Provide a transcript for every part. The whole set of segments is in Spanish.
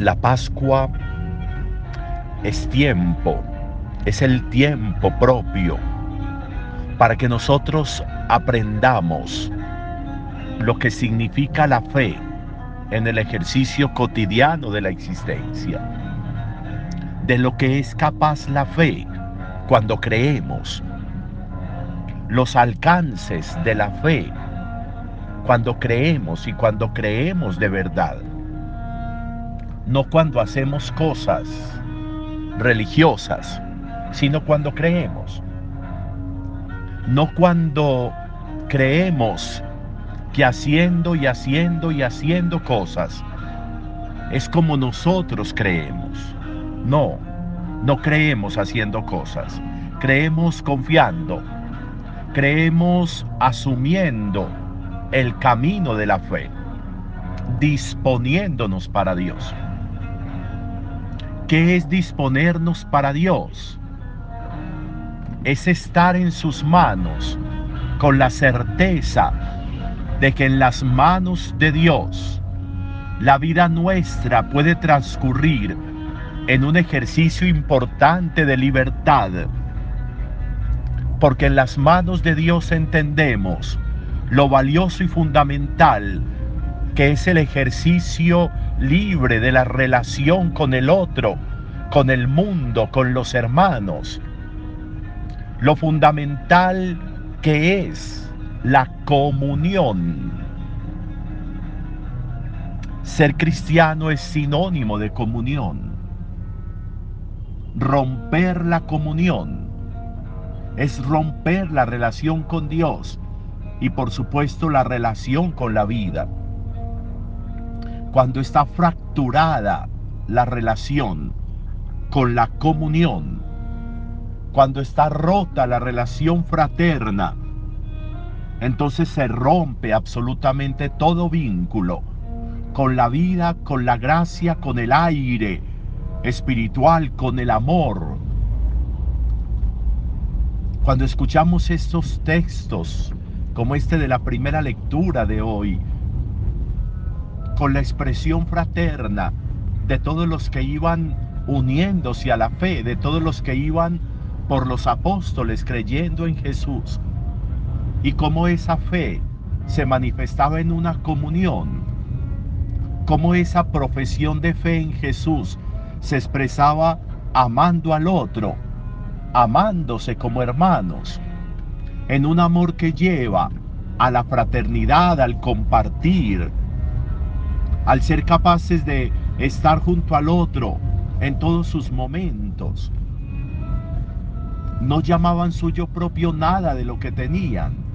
La Pascua es tiempo, es el tiempo propio para que nosotros aprendamos lo que significa la fe en el ejercicio cotidiano de la existencia, de lo que es capaz la fe cuando creemos, los alcances de la fe cuando creemos y cuando creemos de verdad, no cuando hacemos cosas religiosas, sino cuando creemos, no cuando creemos que haciendo y haciendo y haciendo cosas es como nosotros creemos. No, no creemos haciendo cosas. Creemos confiando. Creemos asumiendo el camino de la fe. Disponiéndonos para Dios. ¿Qué es disponernos para Dios? Es estar en sus manos con la certeza de que en las manos de Dios la vida nuestra puede transcurrir en un ejercicio importante de libertad, porque en las manos de Dios entendemos lo valioso y fundamental que es el ejercicio libre de la relación con el otro, con el mundo, con los hermanos. Lo fundamental que es la comunión. Ser cristiano es sinónimo de comunión. Romper la comunión es romper la relación con Dios y por supuesto la relación con la vida. Cuando está fracturada la relación con la comunión, cuando está rota la relación fraterna, entonces se rompe absolutamente todo vínculo con la vida, con la gracia, con el aire espiritual, con el amor. Cuando escuchamos estos textos, como este de la primera lectura de hoy, con la expresión fraterna de todos los que iban uniéndose a la fe, de todos los que iban por los apóstoles creyendo en Jesús, y cómo esa fe se manifestaba en una comunión, cómo esa profesión de fe en Jesús se expresaba amando al otro, amándose como hermanos, en un amor que lleva a la fraternidad, al compartir, al ser capaces de estar junto al otro en todos sus momentos. No llamaban suyo propio nada de lo que tenían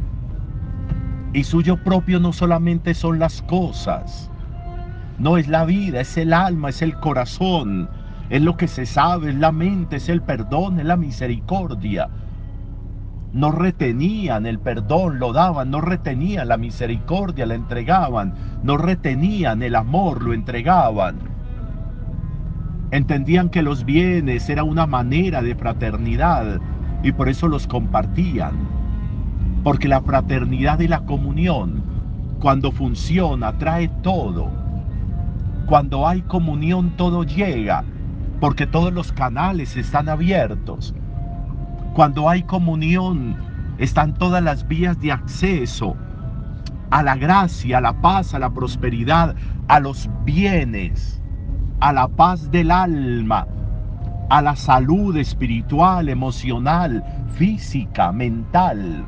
y suyo propio no solamente son las cosas, no es la vida, es el alma, es el corazón, es lo que se sabe, es la mente, es el perdón, es la misericordia. No retenían el perdón, lo daban, no retenían la misericordia, la entregaban, no retenían el amor, lo entregaban. Entendían que los bienes era una manera de fraternidad y por eso los compartían. Porque la fraternidad y la comunión, cuando funciona, trae todo. Cuando hay comunión, todo llega, porque todos los canales están abiertos. Cuando hay comunión, están todas las vías de acceso a la gracia, a la paz, a la prosperidad, a los bienes, a la paz del alma, a la salud espiritual, emocional, física, mental.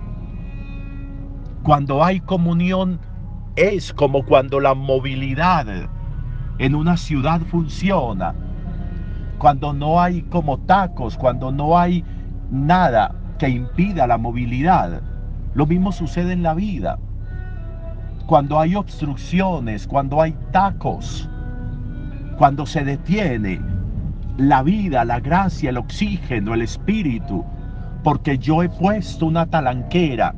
Cuando hay comunión es como cuando la movilidad en una ciudad funciona. Cuando no hay como tacos, cuando no hay nada que impida la movilidad. Lo mismo sucede en la vida. Cuando hay obstrucciones, cuando hay tacos, cuando se detiene la vida, la gracia, el oxígeno, el espíritu, porque yo he puesto una talanquera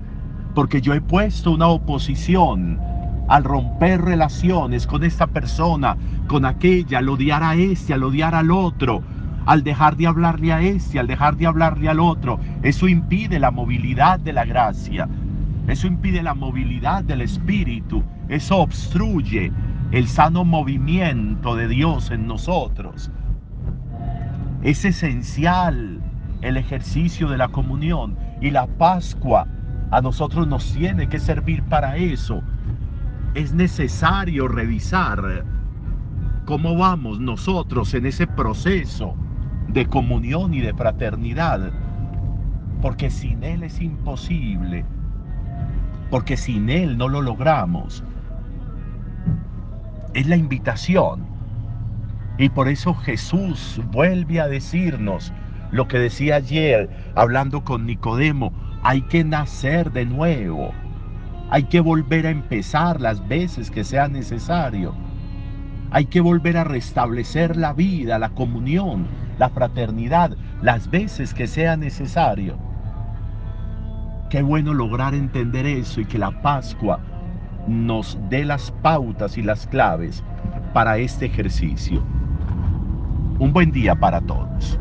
porque yo he puesto una oposición al romper relaciones con esta persona, con aquella, al odiar a este, al odiar al otro, al dejar de hablarle a este, al dejar de hablarle al otro. Eso impide la movilidad de la gracia. Eso impide la movilidad del espíritu. Eso obstruye el sano movimiento de Dios en nosotros. Es esencial el ejercicio de la comunión y la Pascua a nosotros nos tiene que servir para eso. Es necesario revisar cómo vamos nosotros en ese proceso de comunión y de fraternidad. Porque sin Él es imposible. Porque sin Él no lo logramos. Es la invitación. Y por eso Jesús vuelve a decirnos lo que decía ayer hablando con Nicodemo. Hay que nacer de nuevo. Hay que volver a empezar las veces que sea necesario. Hay que volver a restablecer la vida, la comunión, la fraternidad, las veces que sea necesario. Qué bueno lograr entender eso y que la Pascua nos dé las pautas y las claves para este ejercicio. Un buen día para todos.